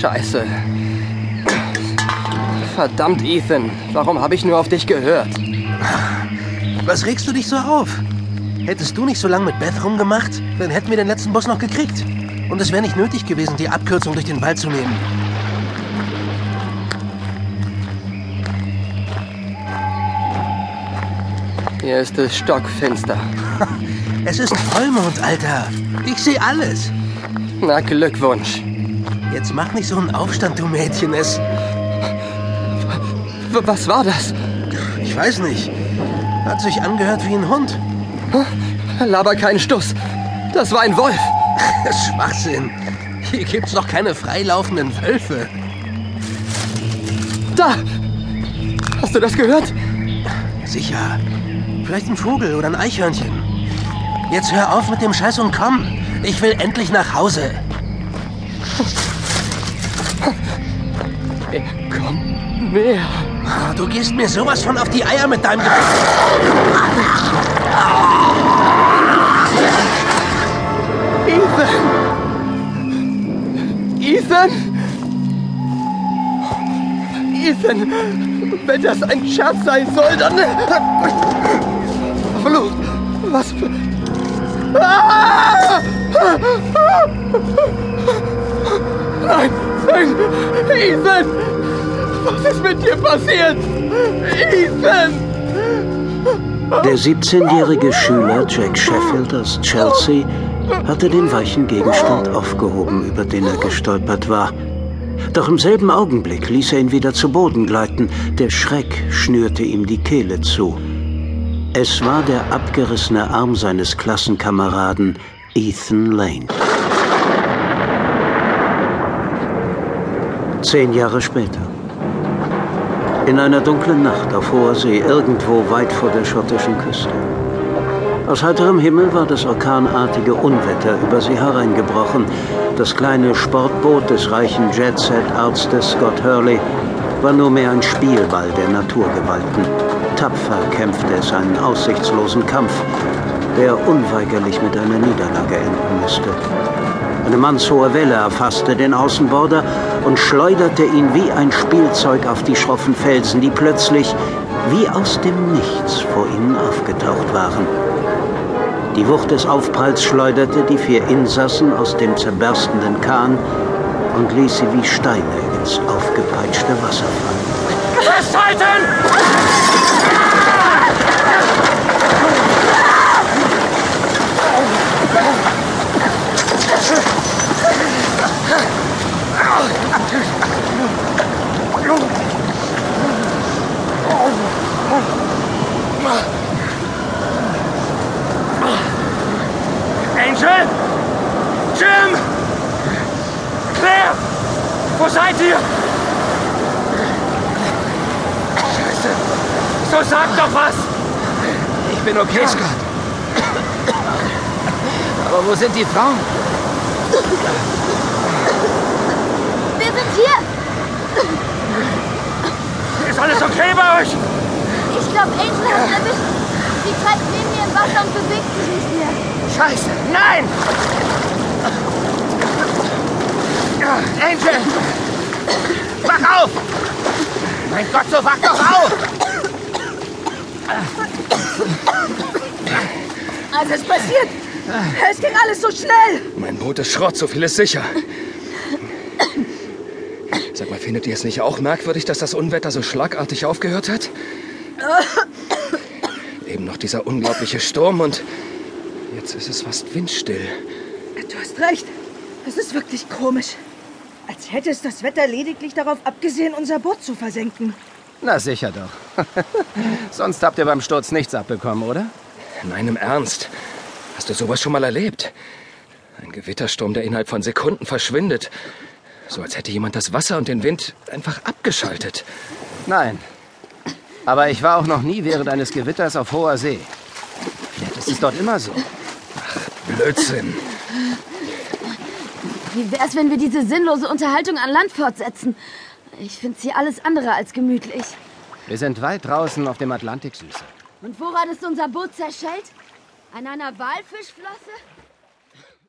Scheiße. Verdammt, Ethan. Warum habe ich nur auf dich gehört? Was regst du dich so auf? Hättest du nicht so lange mit Beth rumgemacht, dann hätten wir den letzten Boss noch gekriegt. Und es wäre nicht nötig gewesen, die Abkürzung durch den Wald zu nehmen. Hier ist es stockfinster. Es ist Vollmond, Alter. Ich sehe alles. Na, Glückwunsch. Jetzt mach nicht so einen Aufstand, du Mädchen. Es. W was war das? Ich weiß nicht. Hat sich angehört wie ein Hund. Laber keinen Stuss. Das war ein Wolf. Schwachsinn. Hier gibt's doch keine freilaufenden Wölfe. Da! Hast du das gehört? Sicher. Vielleicht ein Vogel oder ein Eichhörnchen. Jetzt hör auf mit dem Scheiß und komm. Ich will endlich nach Hause. Komm mehr. Ah, Du gehst mir sowas von auf die Eier mit deinem Ge Ethan! Ethan! Ethan! Wenn das ein Scherz sein soll, dann... Fluch! Was für... Ah! Nein! Ethan! Was ist mit dir passiert? Ethan! Der 17-jährige Schüler Jack Sheffield aus Chelsea hatte den weichen Gegenstand aufgehoben, über den er gestolpert war. Doch im selben Augenblick ließ er ihn wieder zu Boden gleiten. Der Schreck schnürte ihm die Kehle zu. Es war der abgerissene Arm seines Klassenkameraden Ethan Lane. Zehn Jahre später. In einer dunklen Nacht auf hoher See, irgendwo weit vor der schottischen Küste. Aus heiterem Himmel war das orkanartige Unwetter über sie hereingebrochen. Das kleine Sportboot des reichen Jet-Set-Arztes Scott Hurley war nur mehr ein Spielball der Naturgewalten. Tapfer kämpfte es einen aussichtslosen Kampf, der unweigerlich mit einer Niederlage enden musste. Eine mannshohe Welle erfasste den Außenborder und schleuderte ihn wie ein Spielzeug auf die schroffen Felsen, die plötzlich wie aus dem Nichts vor ihnen aufgetaucht waren. Die Wucht des Aufpralls schleuderte die vier Insassen aus dem zerberstenden Kahn und ließ sie wie Steine ins aufgepeitschte Wasser fallen. Festhalten! Wo seid ihr? Scheiße! So sag doch was! Ich bin okay, Scott. Aber wo sind die Frauen? Wir sind hier. Ist alles okay bei euch? Ich glaube, Angel hat erwischt. Sie treibt neben mir im Wasser und bewegt sich nicht mehr. Scheiße! Nein! Angel! Auf! Mein Gott, so wach doch auf! Was ist passiert? Es ging alles so schnell. Mein Boot ist Schrott, so viel ist sicher. Sag mal, findet ihr es nicht auch merkwürdig, dass das Unwetter so schlagartig aufgehört hat? Eben noch dieser unglaubliche Sturm und jetzt ist es fast windstill. Du hast recht. Es ist wirklich komisch. Als hätte es das Wetter lediglich darauf abgesehen, unser Boot zu versenken. Na sicher doch. Sonst habt ihr beim Sturz nichts abbekommen, oder? Nein, im Ernst. Hast du sowas schon mal erlebt? Ein Gewittersturm, der innerhalb von Sekunden verschwindet. So als hätte jemand das Wasser und den Wind einfach abgeschaltet. Nein. Aber ich war auch noch nie während eines Gewitters auf hoher See. Vielleicht ist es dort immer so. Blödsinn. Wie wär's, wenn wir diese sinnlose Unterhaltung an Land fortsetzen? Ich find's hier alles andere als gemütlich. Wir sind weit draußen auf dem Atlantik, Süße. Und woran ist unser Boot zerschellt? An einer Walfischflosse?